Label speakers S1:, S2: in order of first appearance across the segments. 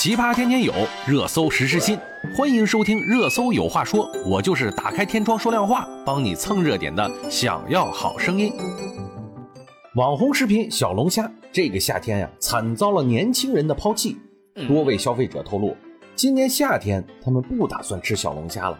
S1: 奇葩天天有，热搜时时新。欢迎收听《热搜有话说》，我就是打开天窗说亮话，帮你蹭热点的。想要好声音，网红食品小龙虾这个夏天呀，惨遭了年轻人的抛弃。多位消费者透露，今年夏天他们不打算吃小龙虾了。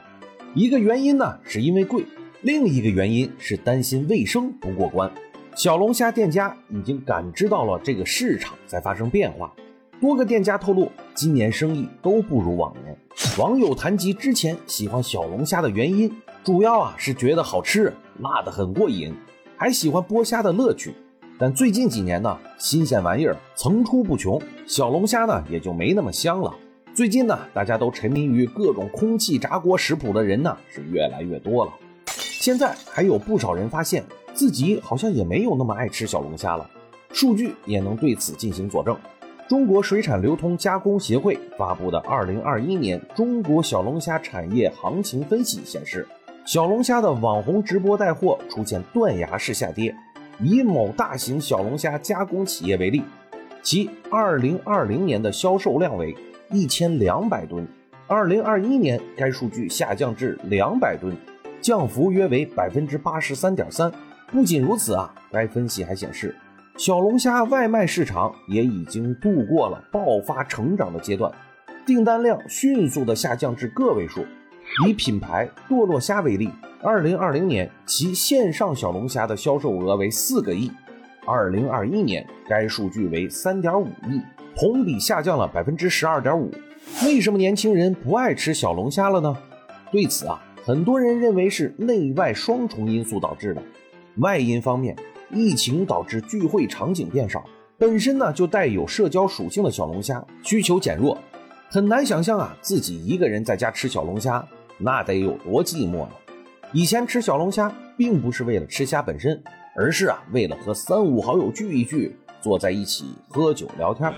S1: 一个原因呢，是因为贵；另一个原因是担心卫生不过关。小龙虾店家已经感知到了这个市场在发生变化。多个店家透露，今年生意都不如往年。网友谈及之前喜欢小龙虾的原因，主要啊是觉得好吃，辣得很过瘾，还喜欢剥虾的乐趣。但最近几年呢，新鲜玩意儿层出不穷，小龙虾呢也就没那么香了。最近呢，大家都沉迷于各种空气炸锅食谱的人呢是越来越多了。现在还有不少人发现自己好像也没有那么爱吃小龙虾了，数据也能对此进行佐证。中国水产流通加工协会发布的二零二一年中国小龙虾产业行情分析显示，小龙虾的网红直播带货出现断崖式下跌。以某大型小龙虾加工企业为例，其二零二零年的销售量为一千两百吨，二零二一年该数据下降至两百吨，降幅约为百分之八十三点三。不仅如此啊，该分析还显示。小龙虾外卖市场也已经度过了爆发成长的阶段，订单量迅速的下降至个位数。以品牌堕落虾为例，二零二零年其线上小龙虾的销售额为四个亿，二零二一年该数据为三点五亿，同比下降了百分之十二点五。为什么年轻人不爱吃小龙虾了呢？对此啊，很多人认为是内外双重因素导致的。外因方面。疫情导致聚会场景变少，本身呢就带有社交属性的小龙虾需求减弱，很难想象啊自己一个人在家吃小龙虾那得有多寂寞呢？以前吃小龙虾并不是为了吃虾本身，而是啊为了和三五好友聚一聚，坐在一起喝酒聊天。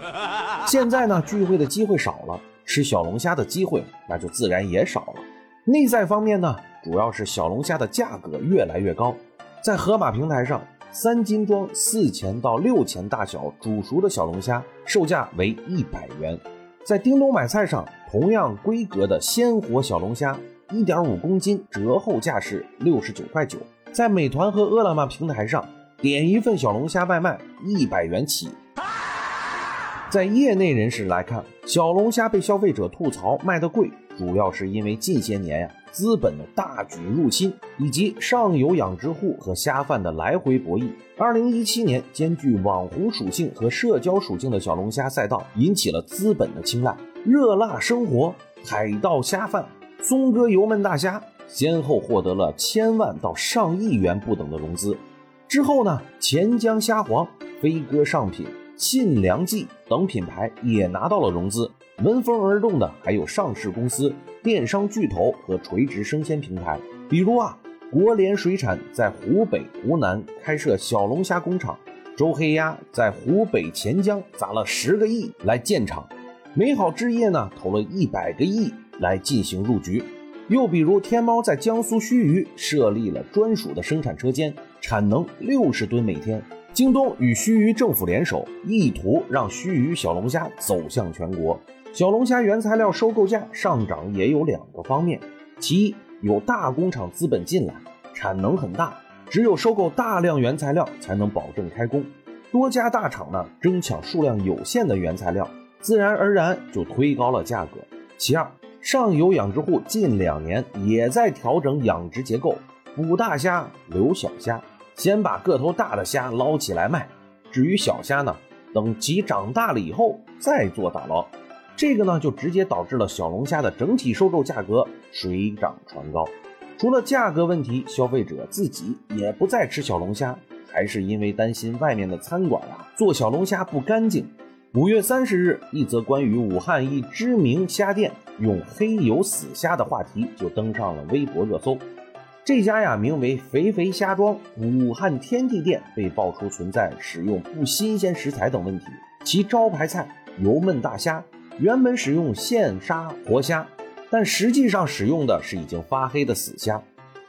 S1: 现在呢聚会的机会少了，吃小龙虾的机会那就自然也少了。内在方面呢，主要是小龙虾的价格越来越高，在盒马平台上。三斤装四钱到六钱大小煮熟的小龙虾，售价为一百元。在叮咚买菜上，同样规格的鲜活小龙虾，一点五公斤，折后价是六十九块九。在美团和饿了么平台上，点一份小龙虾外卖，一百元起。在业内人士来看，小龙虾被消费者吐槽卖得贵，主要是因为近些年呀。资本的大举入侵，以及上游养殖户和虾贩的来回博弈。二零一七年，兼具网红属性和社交属性的小龙虾赛道引起了资本的青睐。热辣生活、海盗虾饭、松哥油焖大虾先后获得了千万到上亿元不等的融资。之后呢，钱江虾皇、飞鸽上品、信良记等品牌也拿到了融资。闻风而动的还有上市公司。电商巨头和垂直生鲜平台，比如啊，国联水产在湖北、湖南开设小龙虾工厂，周黑鸭在湖北潜江砸了十个亿来建厂，美好置业呢投了一百个亿来进行入局，又比如天猫在江苏盱眙设立了专属的生产车间，产能六十吨每天，京东与盱眙政府联手，意图让盱眙小龙虾走向全国。小龙虾原材料收购价上涨也有两个方面，其一有大工厂资本进来，产能很大，只有收购大量原材料才能保证开工。多家大厂呢争抢数量有限的原材料，自然而然就推高了价格。其二，上游养殖户近两年也在调整养殖结构，捕大虾留小虾，先把个头大的虾捞起来卖，至于小虾呢，等其长大了以后再做打捞。这个呢，就直接导致了小龙虾的整体收购价格水涨船高。除了价格问题，消费者自己也不再吃小龙虾，还是因为担心外面的餐馆啊做小龙虾不干净。五月三十日，一则关于武汉一知名虾店用黑油死虾的话题就登上了微博热搜。这家呀名为“肥肥虾庄”武汉天地店被爆出存在使用不新鲜食材等问题，其招牌菜油焖大虾。原本使用现杀活虾，但实际上使用的是已经发黑的死虾。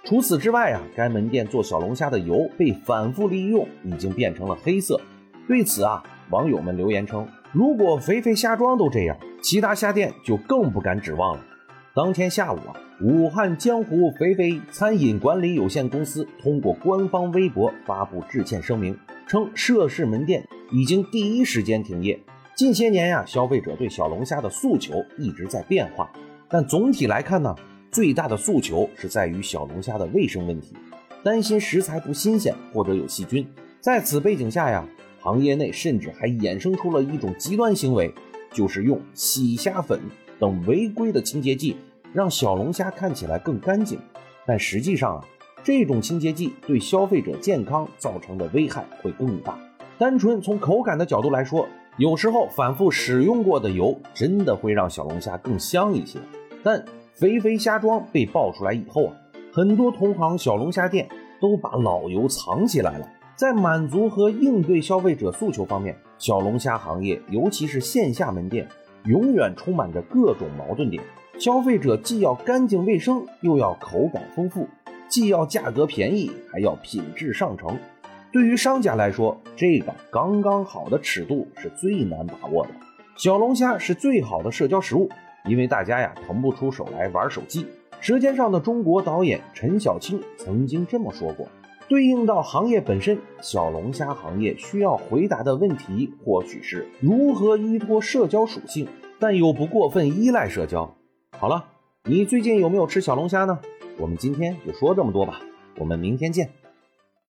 S1: 除此之外啊，该门店做小龙虾的油被反复利用，已经变成了黑色。对此啊，网友们留言称：如果肥肥虾庄都这样，其他虾店就更不敢指望了。当天下午啊，武汉江湖肥肥餐饮管理有限公司通过官方微博发布致歉声明，称涉事门店已经第一时间停业。近些年呀，消费者对小龙虾的诉求一直在变化，但总体来看呢，最大的诉求是在于小龙虾的卫生问题，担心食材不新鲜或者有细菌。在此背景下呀，行业内甚至还衍生出了一种极端行为，就是用洗虾粉。等违规的清洁剂让小龙虾看起来更干净，但实际上啊，这种清洁剂对消费者健康造成的危害会更大。单纯从口感的角度来说，有时候反复使用过的油真的会让小龙虾更香一些。但肥肥虾庄被爆出来以后啊，很多同行小龙虾店都把老油藏起来了。在满足和应对消费者诉求方面，小龙虾行业尤其是线下门店。永远充满着各种矛盾点，消费者既要干净卫生，又要口感丰富；既要价格便宜，还要品质上乘。对于商家来说，这个刚刚好的尺度是最难把握的。小龙虾是最好的社交食物，因为大家呀腾不出手来玩手机。《舌尖上的中国》导演陈小青曾经这么说过。对应到行业本身，小龙虾行业需要回答的问题，或许是如何依托社交属性，但又不过分依赖社交。好了，你最近有没有吃小龙虾呢？我们今天就说这么多吧，我们明天见。